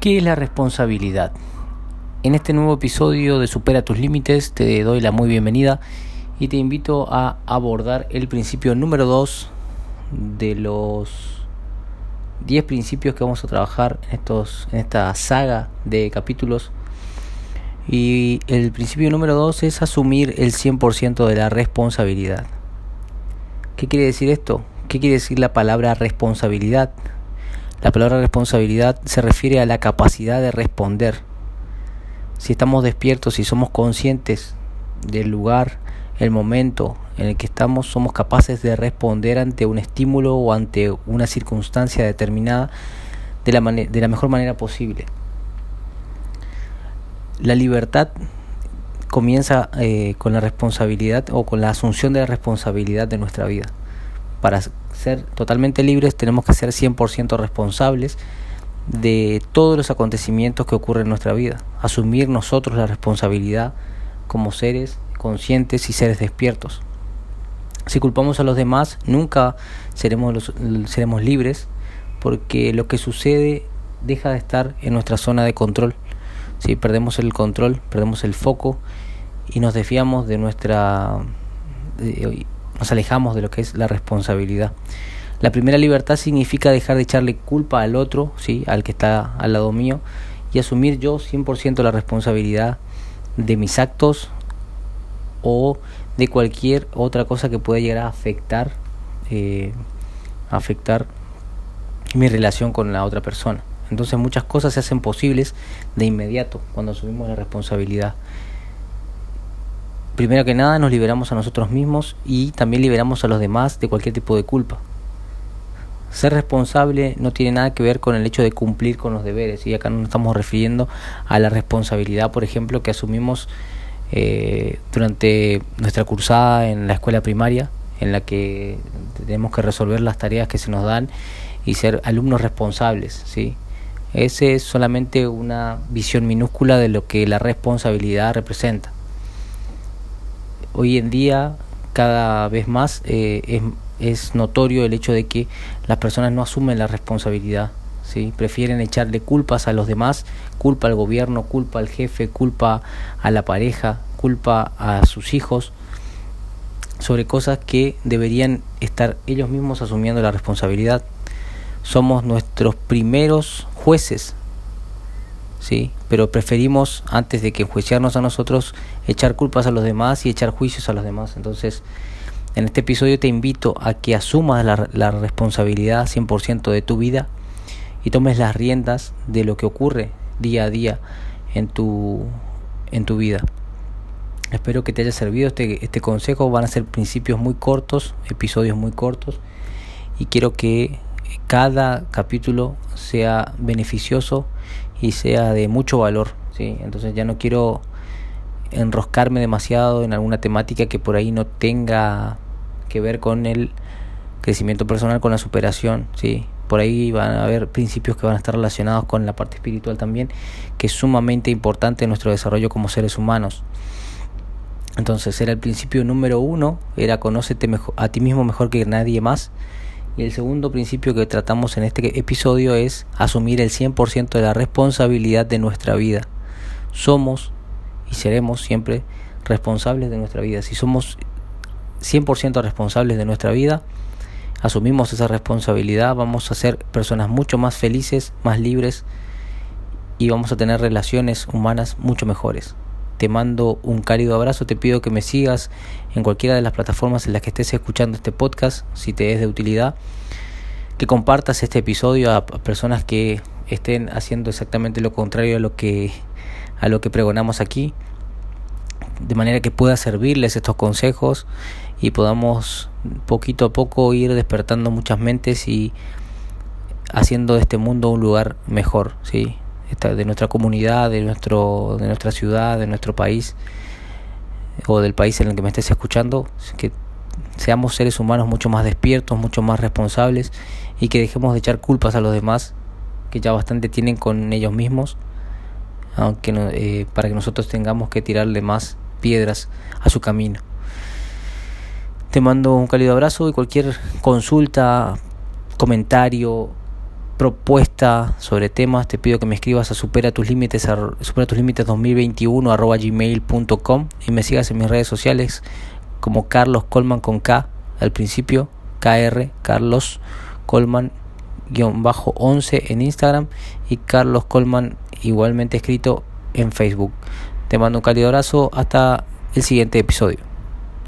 ¿Qué es la responsabilidad? En este nuevo episodio de Supera tus límites te doy la muy bienvenida y te invito a abordar el principio número 2 de los 10 principios que vamos a trabajar en, estos, en esta saga de capítulos. Y el principio número 2 es asumir el 100% de la responsabilidad. ¿Qué quiere decir esto? ¿Qué quiere decir la palabra responsabilidad? La palabra responsabilidad se refiere a la capacidad de responder. Si estamos despiertos, si somos conscientes del lugar, el momento en el que estamos, somos capaces de responder ante un estímulo o ante una circunstancia determinada de la, de la mejor manera posible. La libertad comienza eh, con la responsabilidad o con la asunción de la responsabilidad de nuestra vida para ser totalmente libres tenemos que ser 100% responsables de todos los acontecimientos que ocurren en nuestra vida, asumir nosotros la responsabilidad como seres conscientes y seres despiertos. Si culpamos a los demás, nunca seremos, seremos libres porque lo que sucede deja de estar en nuestra zona de control. Si perdemos el control, perdemos el foco y nos desviamos de nuestra nos alejamos de lo que es la responsabilidad. La primera libertad significa dejar de echarle culpa al otro, ¿sí? al que está al lado mío, y asumir yo 100% la responsabilidad de mis actos o de cualquier otra cosa que pueda llegar a afectar, eh, afectar mi relación con la otra persona. Entonces muchas cosas se hacen posibles de inmediato cuando asumimos la responsabilidad primero que nada nos liberamos a nosotros mismos y también liberamos a los demás de cualquier tipo de culpa. Ser responsable no tiene nada que ver con el hecho de cumplir con los deberes y acá nos estamos refiriendo a la responsabilidad, por ejemplo, que asumimos eh, durante nuestra cursada en la escuela primaria, en la que tenemos que resolver las tareas que se nos dan y ser alumnos responsables, ¿sí? Ese es solamente una visión minúscula de lo que la responsabilidad representa hoy en día cada vez más eh, es, es, notorio el hecho de que las personas no asumen la responsabilidad, ¿sí? prefieren echarle culpas a los demás, culpa al gobierno, culpa al jefe, culpa a la pareja, culpa a sus hijos sobre cosas que deberían estar ellos mismos asumiendo la responsabilidad. Somos nuestros primeros jueces ¿sí? Pero preferimos, antes de que enjuiciarnos a nosotros, echar culpas a los demás y echar juicios a los demás. Entonces, en este episodio te invito a que asumas la, la responsabilidad 100% de tu vida y tomes las riendas de lo que ocurre día a día en tu, en tu vida. Espero que te haya servido este, este consejo. Van a ser principios muy cortos, episodios muy cortos. Y quiero que cada capítulo sea beneficioso y sea de mucho valor. ¿sí? Entonces ya no quiero enroscarme demasiado en alguna temática que por ahí no tenga que ver con el crecimiento personal, con la superación. ¿sí? Por ahí van a haber principios que van a estar relacionados con la parte espiritual también, que es sumamente importante en nuestro desarrollo como seres humanos. Entonces era el principio número uno, era conócete a ti mismo mejor que nadie más. Y el segundo principio que tratamos en este episodio es asumir el 100% de la responsabilidad de nuestra vida. Somos y seremos siempre responsables de nuestra vida. Si somos 100% responsables de nuestra vida, asumimos esa responsabilidad, vamos a ser personas mucho más felices, más libres y vamos a tener relaciones humanas mucho mejores. Te mando un cálido abrazo, te pido que me sigas en cualquiera de las plataformas en las que estés escuchando este podcast, si te es de utilidad, que compartas este episodio a personas que estén haciendo exactamente lo contrario a lo que a lo que pregonamos aquí, de manera que pueda servirles estos consejos y podamos poquito a poco ir despertando muchas mentes y haciendo de este mundo un lugar mejor, ¿sí? De nuestra comunidad, de, nuestro, de nuestra ciudad, de nuestro país o del país en el que me estés escuchando, que seamos seres humanos mucho más despiertos, mucho más responsables y que dejemos de echar culpas a los demás, que ya bastante tienen con ellos mismos, aunque eh, para que nosotros tengamos que tirarle más piedras a su camino. Te mando un cálido abrazo y cualquier consulta, comentario, propuesta sobre temas, te pido que me escribas a supera tus límites, supera tus límites 2021 arroba gmail.com y me sigas en mis redes sociales como Carlos Colman con K al principio, KR, Carlos Colman bajo 11 en Instagram y Carlos Colman igualmente escrito en Facebook. Te mando un cálido abrazo, hasta el siguiente episodio.